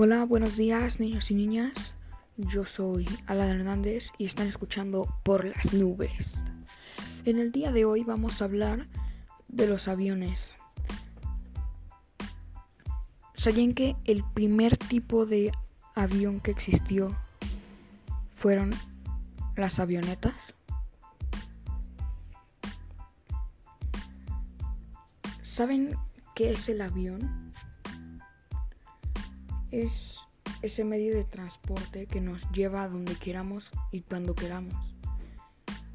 Hola, buenos días niños y niñas. Yo soy Alan Hernández y están escuchando Por las Nubes. En el día de hoy vamos a hablar de los aviones. ¿Sabían que el primer tipo de avión que existió fueron las avionetas? ¿Saben qué es el avión? Es ese medio de transporte que nos lleva a donde queramos y cuando queramos.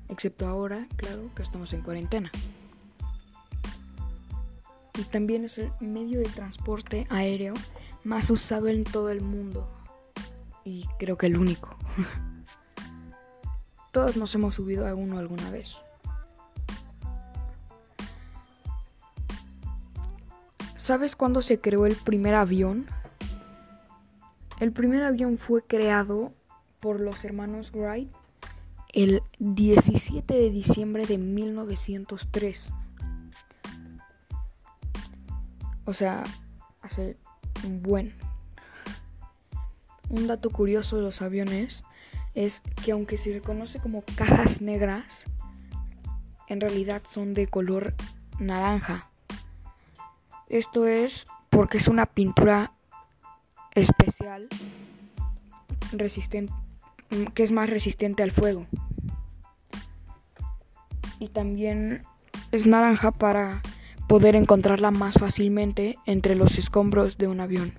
Excepto ahora, claro, que estamos en cuarentena. Y también es el medio de transporte aéreo más usado en todo el mundo. Y creo que el único. Todos nos hemos subido a uno alguna vez. ¿Sabes cuándo se creó el primer avión? El primer avión fue creado por los hermanos Wright el 17 de diciembre de 1903. O sea, hace un buen. Un dato curioso de los aviones es que aunque se le conoce como cajas negras, en realidad son de color naranja. Esto es porque es una pintura especial resistente que es más resistente al fuego. Y también es naranja para poder encontrarla más fácilmente entre los escombros de un avión.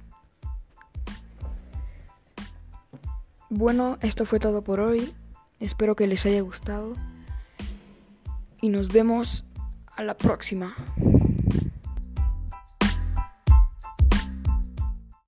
Bueno, esto fue todo por hoy. Espero que les haya gustado. Y nos vemos a la próxima.